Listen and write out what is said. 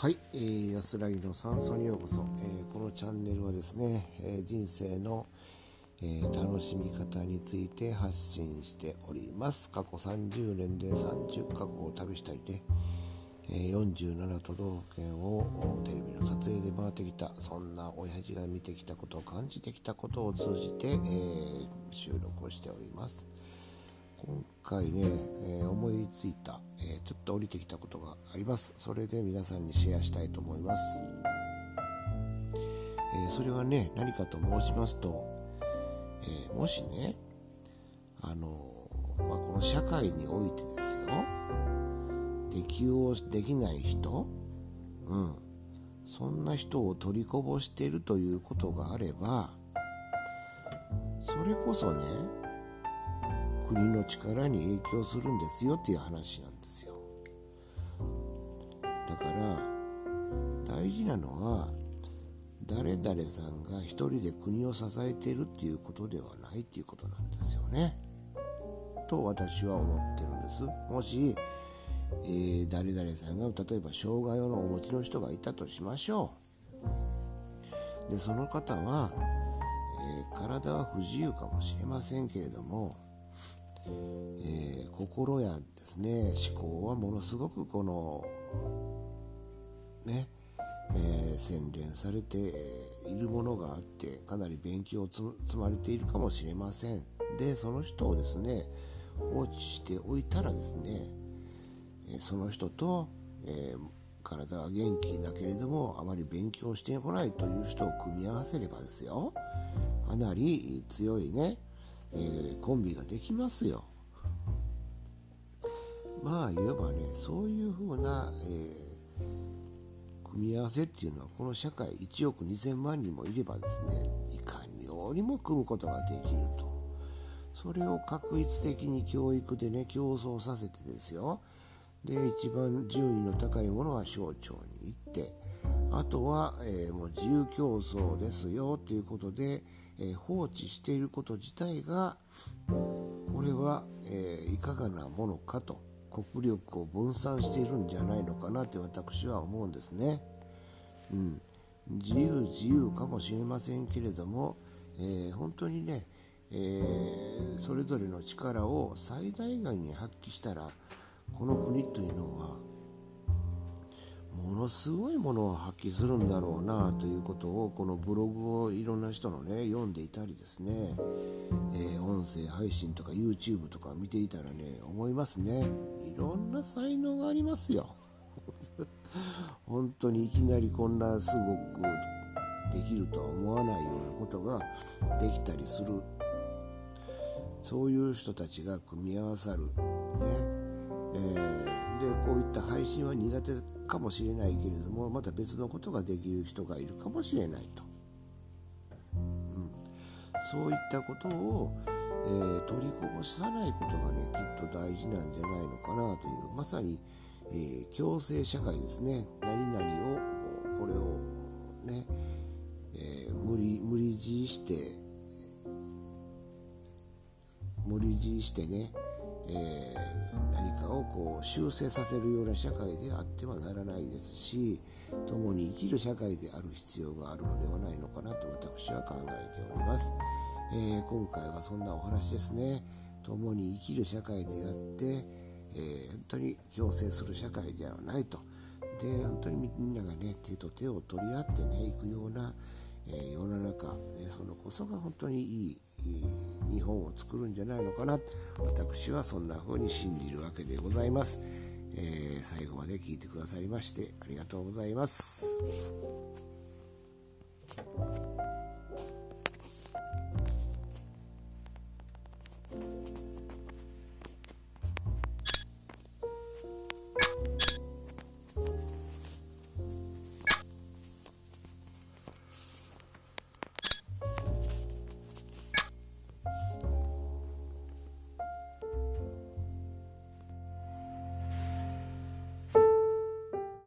はい、えー、安らぎの山荘にようこそ、えー、このチャンネルはですね、えー、人生の、えー、楽しみ方について発信しております。過去30年で30カ国を旅したりで、え、47都道府県をテレビの撮影で回ってきた。そんな親父が見てきたことを感じてきたことを通じて、え、収録をしております。今回ね、えー、思いついた、えー、ちょっと降りてきたことがあります。それで皆さんにシェアしたいと思います、えー、それはね何かと申しますと、えもしねあの、まあ、この社会においてですよ適応できない人うんそんな人を取りこぼしているということがあればそれこそね国の力に影響するんですよっていう話なんですよ。だから大事なのは誰々さんが一人で国を支えているっていうことではないっていうことなんですよね。と私は思ってるんです。もし、えー、誰々さんが例えば障害をお持ちの人がいたとしましょう。でその方は、え、体は不自由かもしれませんけれどもえー、心やですね思考はものすごくこのね、えー、洗練されているものがあってかなり勉強を積まれているかもしれません。でその人をですね放置しておいたらですね、えその人と、え体は元気だけれどもあまり勉強してこないという人を組み合わせればですよ。かなり強いねえー、コンビができますよ。まあ言えばねそういうふうな、えー、組み合わせっていうのはこの社会1億2000万人もいればですねいかによりも組むことができるとそれを確率的に教育でね競争させてですよで一番順位の高いものは省庁に行ってあとは、えー、もう自由競争ですよということでえ放置していること自体がこれは、えいかがなものかと国力を分散しているんじゃないのかなって私は思うんですね。うん、自由自由かもしれませんけれども、えー、本当にね、えー、それぞれの力を最大限に発揮したらこの国というのはものすごいものを発揮するんだろうなということをこのブログをいろんな人のね読んでいたりですね、えー、音声配信とか YouTube とか見ていたらね思いますね。いろんな才能がありますよ。本当にいきなりこんなすごくできるとは思わないようなことができたりする。そういう人たちが組み合わさるね、えー、でこういった配信は苦手かもしれないけれどもまた別のことができる人がいるかもしれないと、うん、そういったことを、えー、取りこぼさないことがねきっと大事なんじゃないのかなというまさに、えー、共生社会ですね。何々をこれをね、えー、無理無理強いして無理強いしてね、えー、をこう修正させるような社会であってはならないですし共に生きる社会である必要があるのではないのかなと私は考えております、えー、今回はそんなお話ですね。共に生きる社会であって、えー、本当に共生する社会ではないと。で本当にみんながね手と手を取り合ってねいくような、えー、世の中、ね、そのこそが本当にいい日本を作るんじゃないのかな。私はそんな風に信じるわけでございます、えー、最後まで聞いてくださりましてありがとうございます。